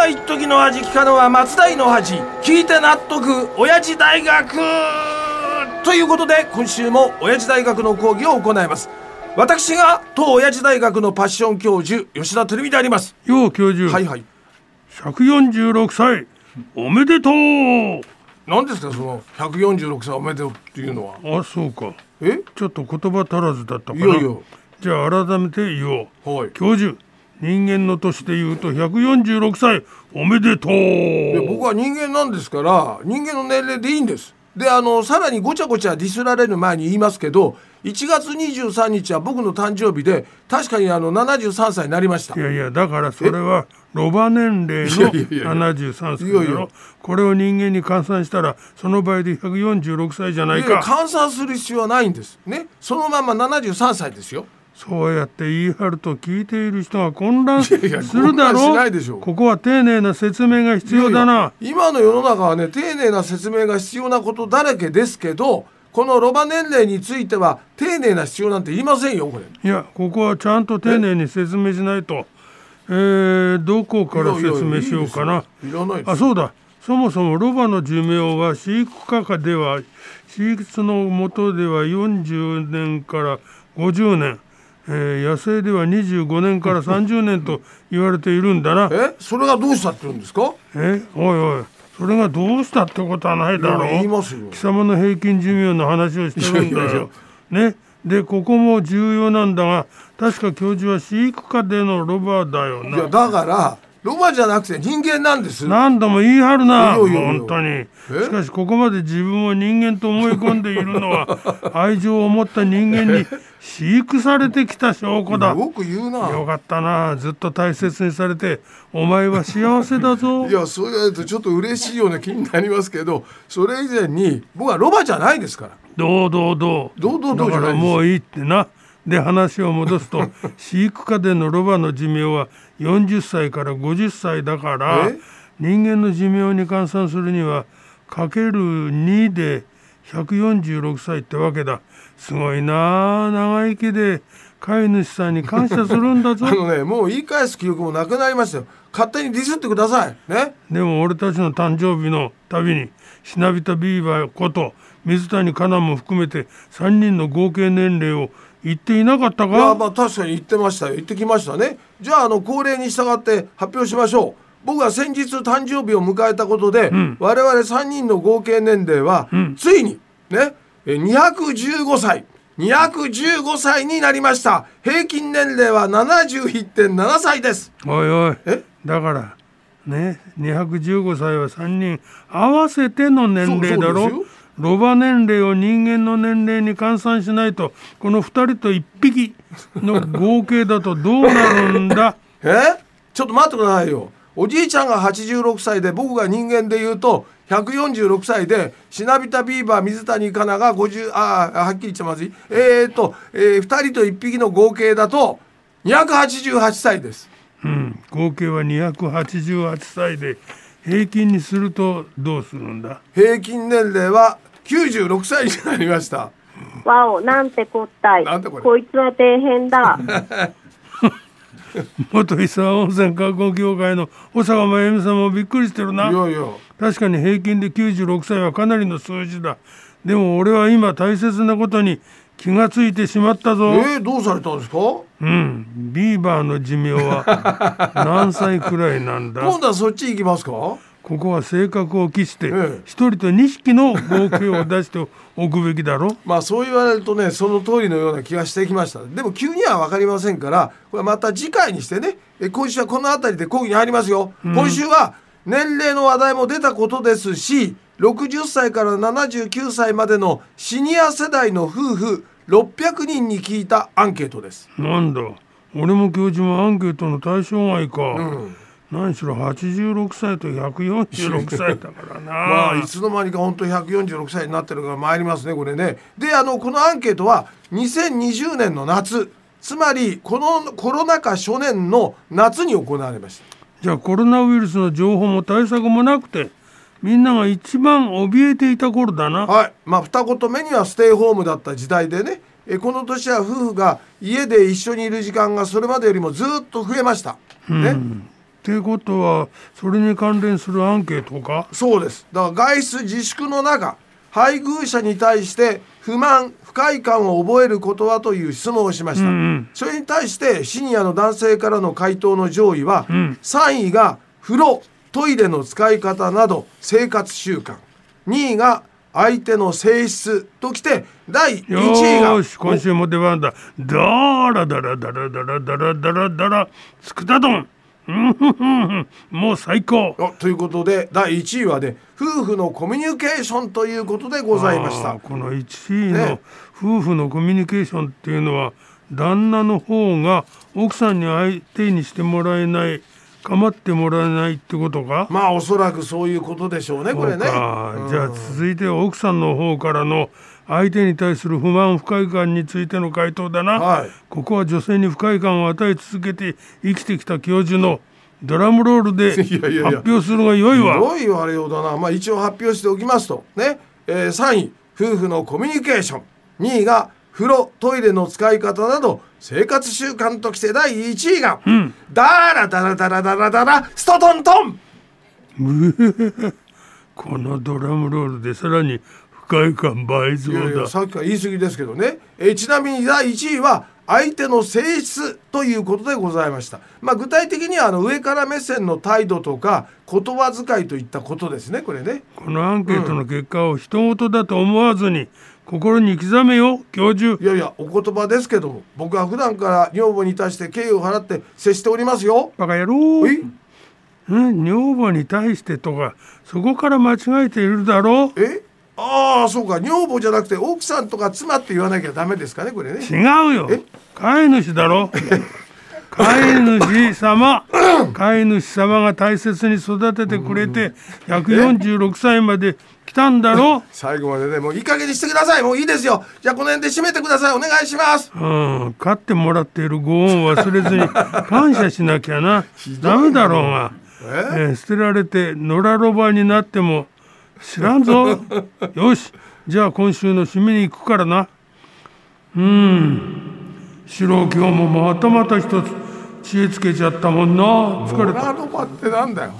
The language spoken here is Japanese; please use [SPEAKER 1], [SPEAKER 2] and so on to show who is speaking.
[SPEAKER 1] は一時の味聞かぬは松代の恥聞いて納得。親父大学ということで今週も親父大学の講義を行います。私が当親父大学のパッション教授吉田照美であります。
[SPEAKER 2] よう教授。
[SPEAKER 1] はいはい。
[SPEAKER 2] 146歳。おめでとう。
[SPEAKER 1] 何ですかその146歳おめでとうっていうのは。
[SPEAKER 2] あそうか。
[SPEAKER 1] え？
[SPEAKER 2] ちょっと言葉足らずだったい
[SPEAKER 1] やいや。
[SPEAKER 2] じゃあ改めて言おう。
[SPEAKER 1] はい。
[SPEAKER 2] 教授人間の年で言うと146歳。おめでとう。
[SPEAKER 1] 僕は人間なんですから人間の年齢でいいんです。であのさらにごちゃごちゃディスられる前に言いますけど1月23日は僕の誕生日で確かにあの73歳になりました。
[SPEAKER 2] いやいやだからそれはロバ年齢の
[SPEAKER 1] いやいやいやいや。
[SPEAKER 2] 73歳だろ。これを人間に換算したらその場合で146歳じゃないか。
[SPEAKER 1] 換算する必要はないんです。ね。そのまま73歳ですよ
[SPEAKER 2] そうやって言い張ると聞いている人が混乱するだろ
[SPEAKER 1] ないでしょ。
[SPEAKER 2] ここは丁寧な説明が必要だな。
[SPEAKER 1] 今の世の中はね丁寧な説明が必要なことだらけですけどこのロバ年齢については丁寧な必要なんて言いませんよこれ。
[SPEAKER 2] いやここはちゃんと丁寧に説明しないと。えー、どこから説明しようかな。い
[SPEAKER 1] らない
[SPEAKER 2] あそうだ。そもそもロバの寿命は飼育下下では飼育の元では40年から50年、えー野生では25年から30年と言われているんだな。
[SPEAKER 1] えそれがどうしたって言うんですか？
[SPEAKER 2] えおいおいそれがどうしたってことはないだろ
[SPEAKER 1] いや言いう
[SPEAKER 2] 貴
[SPEAKER 1] ますよ。
[SPEAKER 2] 様の平均寿命の話をしてるんだよ。ね。でここも重要なんだが確か教授は飼育下でのロバだよな。
[SPEAKER 1] いやだからロバじゃなくて人間なんです。
[SPEAKER 2] 何度も言い張るな。本当に。しかしここまで自分を人間と思い込んでいるのは 愛情を持った人間に飼育されてきた証拠だ。
[SPEAKER 1] よく言うな。
[SPEAKER 2] よかったな。ずっと大切にされてお前は幸せだぞ。
[SPEAKER 1] いやそう言われるとちょっと嬉しいような気になりますけどそれ以前に僕はロバじゃないですから。
[SPEAKER 2] どうどうどう。
[SPEAKER 1] どうどうどうじゃないです
[SPEAKER 2] だからもういいってなで話を戻すと 飼育下でのロバの寿命は40歳から50歳だから
[SPEAKER 1] え？
[SPEAKER 2] 人間の寿命に換算するにはかける2で146歳ってわけだ。すごいなあ長生きで飼い主さんに感謝するんだぞ。
[SPEAKER 1] あのねもう言い返す記憶もなくなりましたよ勝手にディスってください。ね。
[SPEAKER 2] でも俺たちの誕生日のたびにしなびたビーバーこと水谷香奈も含めて3人の合計年齢を言っていなかった
[SPEAKER 1] いや
[SPEAKER 2] か
[SPEAKER 1] まあ確かに言ってましたよ。言ってきましたね。じゃああの恒例に従って発表しましょう。僕は先日誕生日を迎えたことで、我々3人の合計年齢は、ついにねえ215歳215歳になりました。平均年齢は71.7歳です。
[SPEAKER 2] おいおい。
[SPEAKER 1] え？
[SPEAKER 2] だからね215歳は3人合わせての年齢だろ？ロバ年齢を人間の年齢に換算しないとこの2人と1匹の合計だとどうなるんだ？
[SPEAKER 1] え？ちょっと待ってくださいよ。おじいちゃんが86歳で僕が人間で言うと146歳でシナビタビーバー水谷香奈が50ああはっきり言っちゃまずい。えー、と、え2人と1匹の合計だと288歳です
[SPEAKER 2] うん。合計は288歳で平均にするとどうするんだ？
[SPEAKER 1] 平均年齢は96歳になりました。
[SPEAKER 3] わお、なんてこったい。
[SPEAKER 1] なんてこれ？
[SPEAKER 3] こいつは底辺だ。
[SPEAKER 2] 元伊沢温泉観光協会の小坂真由美さんもびっくりしてるな。い
[SPEAKER 1] やいや。
[SPEAKER 2] 確かに平均で96歳はかなりの数字だ。でも俺は今大切なことに気がついてしまったぞ、
[SPEAKER 1] えー、どうされたんですか？
[SPEAKER 2] うん。ビーバーの寿命は 何歳くらいなんだ？
[SPEAKER 1] 今度はそっち行きますか？
[SPEAKER 2] ここは性格を期して
[SPEAKER 1] ええ。
[SPEAKER 2] 一人と2匹の合計を出しておくべきだろ？
[SPEAKER 1] まあそう言われるとねその通りのような気がしてきました。でも急には分かりませんからこれまた次回にしてね。え今週はこの辺りで講義に入りますよ、今週は年齢の話題も出たことですし60歳から79歳までのシニア世代の夫婦600人に聞いたアンケートです。
[SPEAKER 2] なんだ。俺も教授もアンケートの対象外か、
[SPEAKER 1] ん。
[SPEAKER 2] 何しろ86歳と146歳だからな。
[SPEAKER 1] まあいつの間にか本当146歳になってるから参りますねこれね。であのこのアンケートは2020年の夏。つまりこのコロナ禍初年の夏に行われました。
[SPEAKER 2] じゃあコロナウイルスの情報も対策もなくてみんなが一番怯えていた頃だな。
[SPEAKER 1] はい。まあ二言目にはステイホームだった時代でね。えこの年は夫婦が家で一緒にいる時間がそれまでよりもずっと増えました、ね。
[SPEAKER 2] ってことはそれに関連するアンケートか？
[SPEAKER 1] そうです。だから外出自粛の中配偶者に対して不満不快感を覚えることはという質問をしました、
[SPEAKER 2] うんうん。
[SPEAKER 1] それに対してシニアの男性からの回答の上位は、
[SPEAKER 2] ん。
[SPEAKER 1] 3位が風呂トイレの使い方など生活習慣。2位が相手の性質ときて第1位が
[SPEAKER 2] ーし今週も出番だ。だらだらだらだらだらだらだらつくたどんもう最高
[SPEAKER 1] ということで第1位はね夫婦のコミュニケーションということでございました
[SPEAKER 2] この1位の夫婦のコミュニケーションっていうのは旦那の方が奥さんに相手にしてもらえない構ってもらえないってことか？
[SPEAKER 1] まあおそらくそういうことでしょうねこれね。
[SPEAKER 2] そうか。じゃあ続いては奥さんの方からの相手に対する不満不快感についての回答だな、
[SPEAKER 1] はい。
[SPEAKER 2] ここは女性に不快感を与え続けて生きてきた教授の ドラムロールで発表するのが良いわ。
[SPEAKER 1] どう言われようだな、まあ、一応発表しておきますとね、えー3位夫婦のコミュニケーション。2位が風呂トイレの使い方など生活習慣ときて第1位が、ダラダラダラダラダラストトントン。
[SPEAKER 2] このドラムロールでさらに不快感倍増
[SPEAKER 1] いやい
[SPEAKER 2] だ
[SPEAKER 1] やさっきから言い過ぎですけどね、えーちなみに第1位は相手の性質ということでございました、まあ、具体的にはあの上から目線の態度とか言葉遣いといったことですねこれね。
[SPEAKER 2] このアンケートの結果を人事だと思わずに心に刻めよ教授。
[SPEAKER 1] いやいやお言葉ですけども僕は普段から女房に対して敬意を払って接しておりますよ。
[SPEAKER 2] バカ野郎。
[SPEAKER 1] え
[SPEAKER 2] うん女房に対してとかそこから間違えているだろう。
[SPEAKER 1] え？ああそうか。女房じゃなくて奥さんとか妻って言わなきゃダメですかねこれね。
[SPEAKER 2] 違うよ。
[SPEAKER 1] え？
[SPEAKER 2] 飼い主だろ。飼い主様。飼い主様が大切に育ててくれて146歳まで来たんだろ？
[SPEAKER 1] 最後までねもういい加減にしてください。もういいですよ。じゃあこの辺で締めてください。お願いします。
[SPEAKER 2] うん。飼ってもらっているご恩を忘れずに 感謝しなきゃな。ダメだろうが、
[SPEAKER 1] え？
[SPEAKER 2] えー捨てられて野良ロバになっても。知らんぞ。よし。じゃあ今週の締めに行くからな。うん。四郎今日もまたまた一つ知恵つけちゃったもんな。疲れた。
[SPEAKER 1] ドラロバってなんだよ